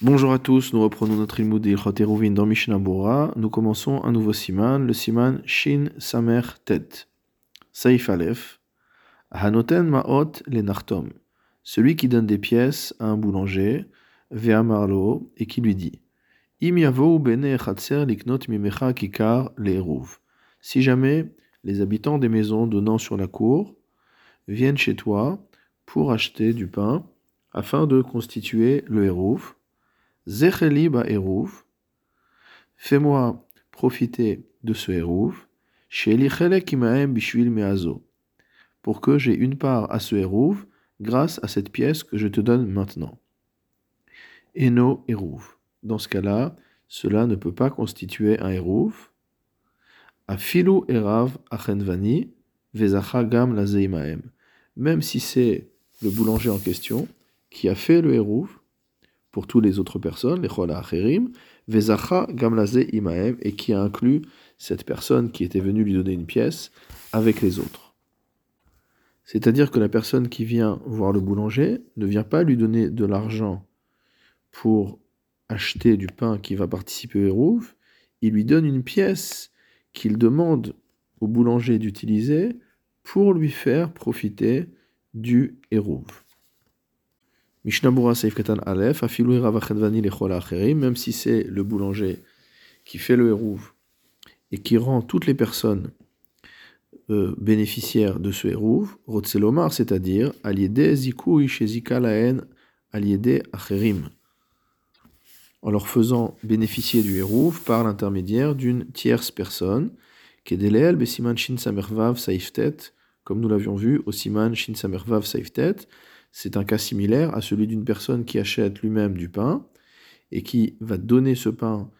Bonjour à tous, nous reprenons notre ilmud d'Ilchot dans Mishnah. Nous commençons un nouveau siman, le siman Shin Samer Tet. Saif Aleph. Hanoten Ma'ot le Nartom. Celui qui donne des pièces à un boulanger, Vea Marlo, et qui lui dit Im yavou bene chatser liknot mimecha kikar le Si jamais les habitants des maisons donnant sur la cour viennent chez toi pour acheter du pain afin de constituer le hérouf, Zecheli ba Fais-moi profiter de ce meazo. Pour que j'ai une part à ce hérouf grâce à cette pièce que je te donne maintenant. Eno hérouf. Dans ce cas-là, cela ne peut pas constituer un hérouf. Afilu erav achenvani vezacha gam lazeimaem. Même si c'est le boulanger en question qui a fait le hérouf, pour toutes les autres personnes, les Chola Acherim, Vezacha Gamlaze Imaev, et qui a inclus cette personne qui était venue lui donner une pièce avec les autres. C'est-à-dire que la personne qui vient voir le boulanger ne vient pas lui donner de l'argent pour acheter du pain qui va participer au Hérouf, il lui donne une pièce qu'il demande au boulanger d'utiliser pour lui faire profiter du Hérouf. Mishnabura Seif Aleph, Afilu même si c'est le boulanger qui fait le hérouv et qui rend toutes les personnes euh, bénéficiaires de ce hérouv, Rotselomar, c'est-à-dire Aliede Zikui Shezika Laen Aliede Acherim, en leur faisant bénéficier du hérouv par l'intermédiaire d'une tierce personne, Kedeleel Besiman Shin Samervav Saiftet, comme nous l'avions vu au Siman Shin Samervav Saiftet, c'est un cas similaire à celui d'une personne qui achète lui-même du pain et qui va donner ce pain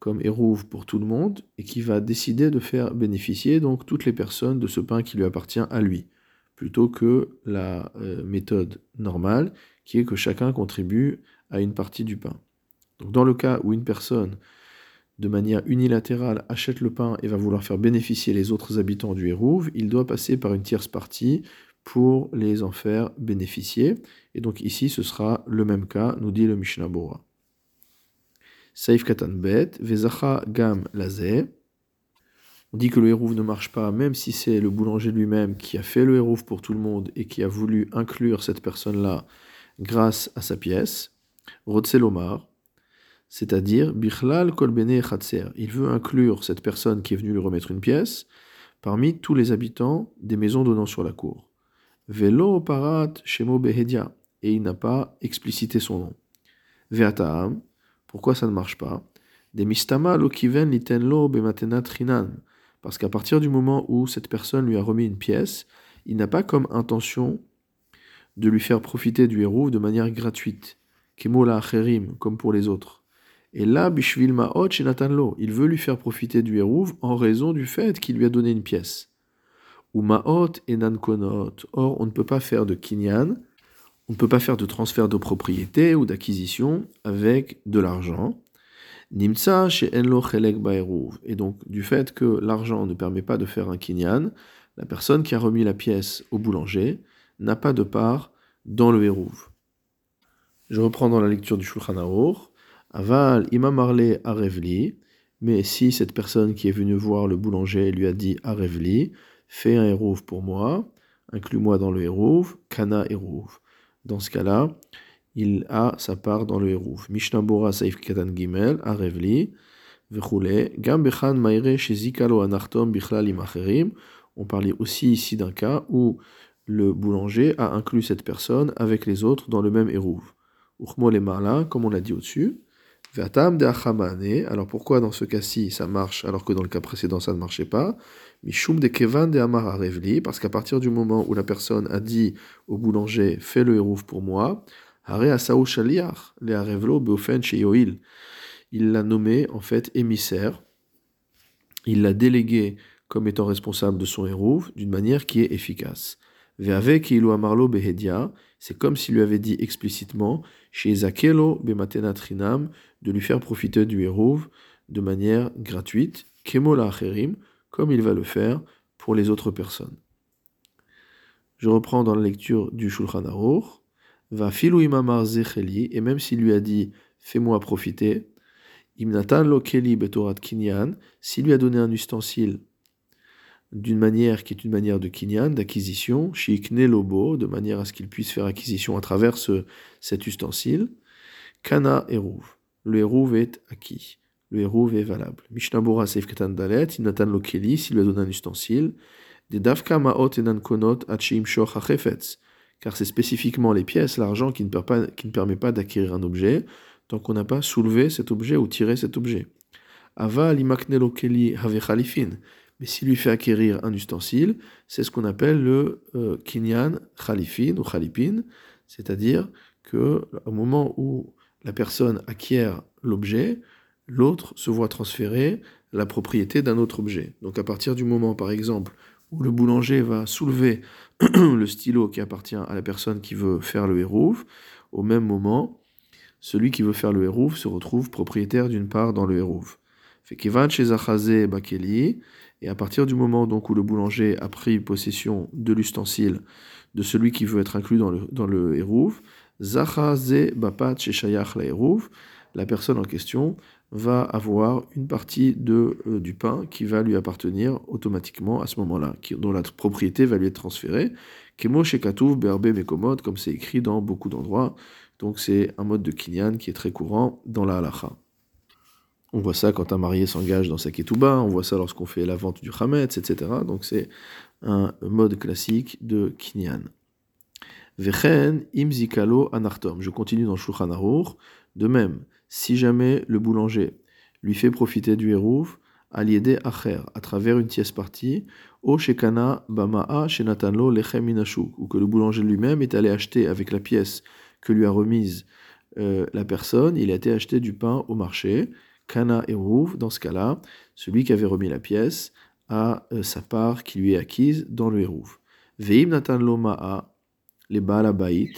comme érouve pour tout le monde et qui va décider de faire bénéficier donc toutes les personnes de ce pain qui lui appartient à lui, plutôt que la euh, méthode normale qui est que chacun contribue à une partie du pain. Donc dans le cas où une personne de manière unilatérale achète le pain et va vouloir faire bénéficier les autres habitants du Hérouve, il doit passer par une tierce partie pour les en faire bénéficier. Et donc ici, ce sera le même cas, nous dit le Mishnah Bora. Bet, Vezacha Gam. On dit que le hérouf ne marche pas, même si c'est le boulanger lui-même qui a fait le hérouf pour tout le monde et qui a voulu inclure cette personne-là grâce à sa pièce. Rotselomar, c'est-à-dire Bichlal Kolbene Chatser. Il veut inclure cette personne qui est venue lui remettre une pièce parmi tous les habitants des maisons donnant sur la cour. Velo parat shemo behedia. Et il n'a pas explicité son nom. Veataam. Pourquoi ça ne marche pas? Des mistama lo kiven litenlo bematenat rinan. Parce qu'à partir du moment où cette personne lui a remis une pièce, il n'a pas comme intention de lui faire profiter du héros de manière gratuite. Kemola acherim, comme pour les autres. Et là, bishvil ma'ot. Il veut lui faire profiter du hérouv en raison du fait qu'il lui a donné une pièce ou ma'ot et nankonot. Or, on ne peut pas faire de kinyan, on ne peut pas faire de transfert de propriété ou d'acquisition avec de l'argent. Nimtsa chez enlo chelek Et donc, du fait que l'argent ne permet pas de faire un kinyan, la personne qui a remis la pièce au boulanger n'a pas de part dans le hérouv. Je reprends dans la lecture du Shulchan Aruch. Aval imam arle arevli. Mais si cette personne qui est venue voir le boulanger lui a dit arevli, fais un hérouv pour moi, inclus-moi dans le hérouv, kana hérouv. Dans ce cas-là, il a sa part dans le hérouv. Mishnah Bora Saif Katan Gimel, Arevli, Vechule, Gam Bechan Maire Shezikalo Anartom Bichlal Imacherim. On parlait aussi ici d'un cas où le boulanger a inclus cette personne avec les autres dans le même hérouv. Uchmo le Marla, comme on l'a dit au-dessus. Alors pourquoi dans ce cas-ci ça marche alors que dans le cas précédent ça ne marchait pas? Mishum de de parce qu'à partir du moment où la personne a dit au boulanger fais le hérouf pour moi, le. Il l'a nommé en fait émissaire, il l'a délégué comme étant responsable de son hérouf d'une manière qui est efficace. Amarlo Behedia, c'est comme s'il lui avait dit explicitement chez Zakelo Bematenat Rinam de lui faire profiter du hérouf de manière gratuite, Kemola Acherim, comme il va le faire pour les autres personnes. Je reprends dans la lecture du Shulchan Aruch. Va filu imamar zecheli, et même s'il lui a dit fais-moi profiter. Imnatan lo keli betorat kinyan, s'il lui a donné un ustensile d'une manière qui est une manière de kinyan, d'acquisition, shikne lobo, de manière à ce qu'il puisse faire acquisition à travers cet ustensile, kana eruv. Le eruv est acquis. Le eruv est valable. Mishnabura seif katan dalet, imnatan lo keli, s'il lui a donné un ustensile, de davka maot enan konot achim shoch car c'est spécifiquement les pièces, l'argent qui, ne permet pas d'acquérir un objet, tant qu'on n'a pas soulevé cet objet ou tiré cet objet. Ava limaknelo keli have khalifin. Mais s'il lui fait acquérir un ustensile, c'est ce qu'on appelle le euh, kinyan khalifin ou khalipin, c'est-à-dire que au moment où la personne acquiert l'objet, l'autre se voit transférer la propriété d'un autre objet. Donc à partir du moment, par exemple, où le boulanger va soulever le stylo qui appartient à la personne qui veut faire le hérouf, au même moment, celui qui veut faire le hérouf se retrouve propriétaire d'une part dans le hérouf. Et à partir du moment donc où le boulanger a pris possession de l'ustensile de celui qui veut être inclus dans le, hérouf, la personne en question va avoir une partie de, euh, du pain qui va lui appartenir automatiquement à ce moment-là, dont la propriété va lui être transférée. Kemo Berbe comme c'est écrit dans beaucoup d'endroits. Donc c'est un mode de kinyan qui est très courant dans la halacha. On voit ça quand un marié s'engage dans sa ketouba, on voit ça lorsqu'on fait la vente du chametz, etc. Donc c'est un mode classique de kinyan. Vechen imzikalo anartom. Je continue dans Shulchan. De même, si jamais le boulanger lui fait profiter du hérouf, aliédé acher, à travers une tierce partie, o shekana bama'a shenatanlo lechem ou que le boulanger lui-même est allé acheter avec la pièce que lui a remise euh, la personne, il a été acheté du pain au marché, kana hérouf, dans ce cas-là, celui qui avait remis la pièce a euh, sa part qui lui est acquise dans le hérouf. Veim natanlo ma'a, les baalabait,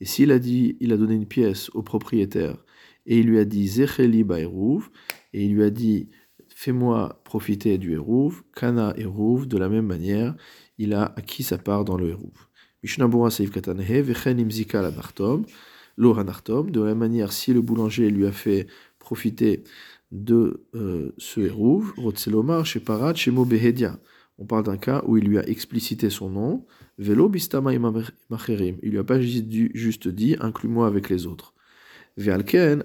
et s'il a dit, il a donné une pièce au propriétaire, et il lui a dit Zecheli Baerouv, et il lui a dit Fais-moi profiter du Hérouv, Kana Hérouv, de la même manière, il a acquis sa part dans le Hérouv. Mishnabura Seif Katanehe, Vechen Imzika Lanartom, Lo de la même manière, si le boulanger lui a fait profiter de euh, ce Hérouv, Rotselomar, Sheparat, Shemo Behedia. On parle d'un cas où il lui a explicité son nom, Velo Bistama Imacherim. Il lui a pas juste dit, inclus-moi avec les autres. Ve'alken,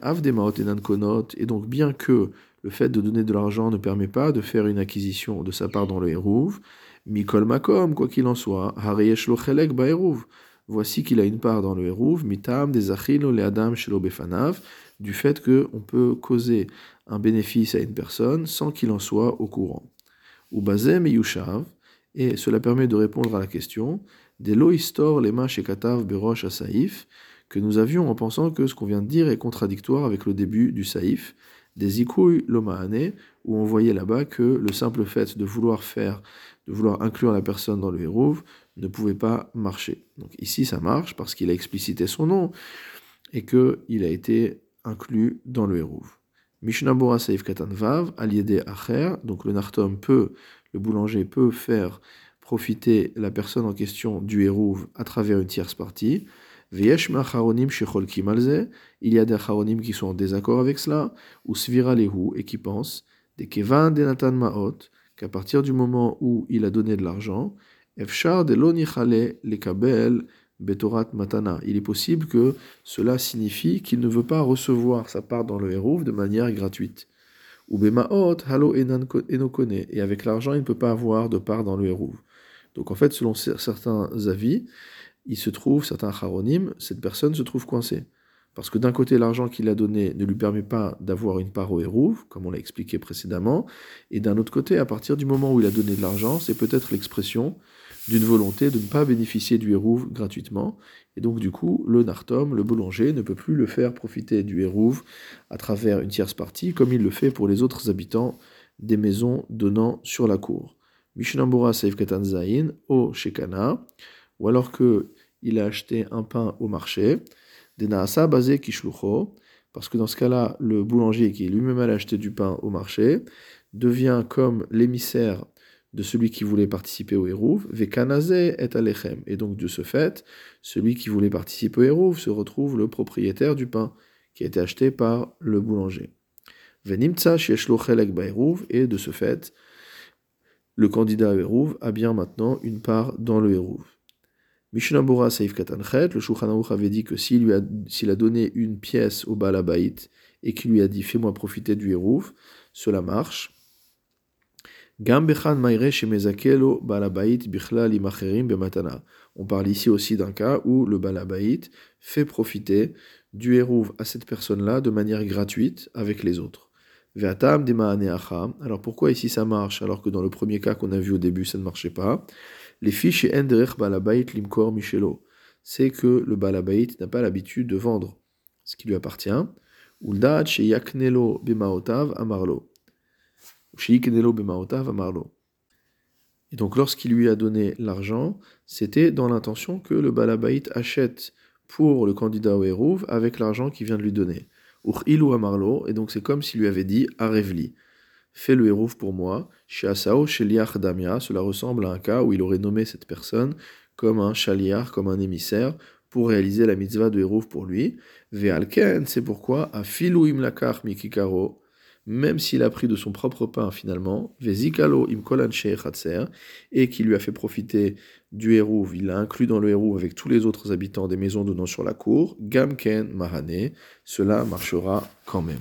konot, et donc bien que le fait de donner de l'argent ne permet pas de faire une acquisition de sa part dans le Hérouv, Mikol Makom, quoi qu'il en soit, Hariyesh lo chelek voici qu'il a une part dans le Hérouv, Mitam des Achilo Adam shelo befanav, du fait qu'on peut causer un bénéfice à une personne sans qu'il en soit au courant. Ou Bazem et Yushav, et cela permet de répondre à la question, des lo histor lema shekatav berosh asaif, que nous avions en pensant que ce qu'on vient de dire est contradictoire avec le début du saïf, des ikouy lomahane, où on voyait là-bas que le simple fait de vouloir faire, de vouloir inclure la personne dans le hérouv ne pouvait pas marcher. Donc ici ça marche parce qu'il a explicité son nom et qu'il a été inclus dans le hérouv. Mishnabura Saif Katan Vav, aliédé Acher, donc le nartom peut, le boulanger peut faire profiter la personne en question du hérouv à travers une tierce partie. Il y a des acharonim qui sont en désaccord avec cela, ou svira lehu, et qui pensent, des kevan de natan maot, qu'à partir du moment où il a donné de l'argent, efshar de lonichale le kabel betorat matana. Il est possible que cela signifie qu'il ne veut pas recevoir sa part dans le hérouf de manière gratuite. Ou bemaot halo enokone, et avec l'argent il ne peut pas avoir de part dans le hérouf. Donc en fait, selon certains avis, il se trouve, certains charonim, cette personne se trouve coincée. Parce que d'un côté, l'argent qu'il a donné ne lui permet pas d'avoir une part au hérouv, comme on l'a expliqué précédemment, et d'un autre côté, à partir du moment où il a donné de l'argent, c'est peut-être l'expression d'une volonté de ne pas bénéficier du hérouv gratuitement, et donc du coup, le nartom, le boulanger, ne peut plus le faire profiter du hérouv à travers une tierce partie, comme il le fait pour les autres habitants des maisons donnant sur la cour. Mishnambura Saif Katan Zain, O Shekana, ou alors qu'il a acheté un pain au marché, des naasa basé kishlucho, parce que dans ce cas-là, le boulanger qui lui-même allait acheter du pain au marché devient comme l'émissaire de celui qui voulait participer au Hérouv, Vekanaze et Alechem. Et donc, de ce fait, celui qui voulait participer au Hérouv se retrouve le propriétaire du pain, qui a été acheté par le boulanger. Venimtsa shieshlo chelek et de ce fait, le candidat Hérouv a bien maintenant une part dans le Hérouv. Mishnah Bora Saif Katanchet, le Shulchan avait dit que s'il a, a donné une pièce au Balabait et qu'il lui a dit fais-moi profiter du Hérouv, cela marche. On parle ici aussi d'un cas où le Balabait fait profiter du Hérouv à cette personne-là de manière gratuite avec les autres. Alors pourquoi ici ça marche alors que dans le premier cas qu'on a vu au début ça ne marchait pas? Les fiches et Balabait Limkor Michelo. C'est que le Balabait n'a pas l'habitude de vendre ce qui lui appartient. chez Yaknelo Bemaotav Amarlo. Et donc lorsqu'il lui a donné l'argent, c'était dans l'intention que le Balabait achète pour le candidat au Hérouv avec l'argent qu'il vient de lui donner. Et donc c'est comme s'il lui avait dit Arevli, fais le Hérouv pour moi. Chez Asao, chez Damia, cela ressemble à un cas où il aurait nommé cette personne comme un chaliar, comme un émissaire, pour réaliser la mitzvah de Hérouv pour lui. Ve'alken, c'est pourquoi, à Filou Imlakar Mikikaro, même s'il a pris de son propre pain finalement, Vezikalo imkolan et qui lui a fait profiter du Hérouv, il l'a inclus dans le Hérouv avec tous les autres habitants des maisons donnant sur la cour, Gamken Mahane, cela marchera quand même.